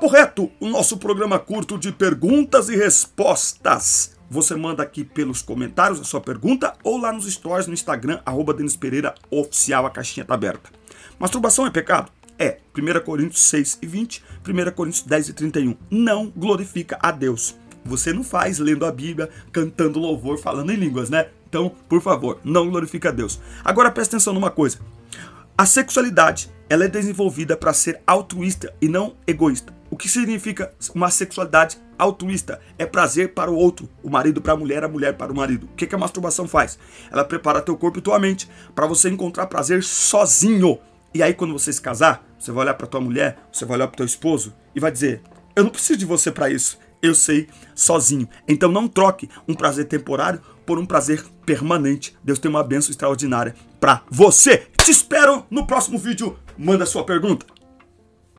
Papo Reto, o nosso programa curto de perguntas e respostas. Você manda aqui pelos comentários a sua pergunta ou lá nos stories no Instagram, arroba Denis Pereira Oficial, a caixinha tá aberta. Masturbação é pecado? É. 1 Coríntios 6 e 20, 1 Coríntios 10 e 31. Não glorifica a Deus. Você não faz lendo a Bíblia, cantando louvor, falando em línguas, né? Então, por favor, não glorifica a Deus. Agora presta atenção numa coisa. A sexualidade, ela é desenvolvida para ser altruísta e não egoísta. O que significa uma sexualidade altruísta? É prazer para o outro, o marido para a mulher, a mulher para o marido. O que, que a masturbação faz? Ela prepara teu corpo e tua mente para você encontrar prazer sozinho. E aí quando você se casar, você vai olhar para tua mulher, você vai olhar para teu esposo e vai dizer: "Eu não preciso de você para isso eu sei sozinho. Então não troque um prazer temporário por um prazer permanente. Deus tem uma bênção extraordinária para você. Te espero no próximo vídeo. Manda sua pergunta.